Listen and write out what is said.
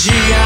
dia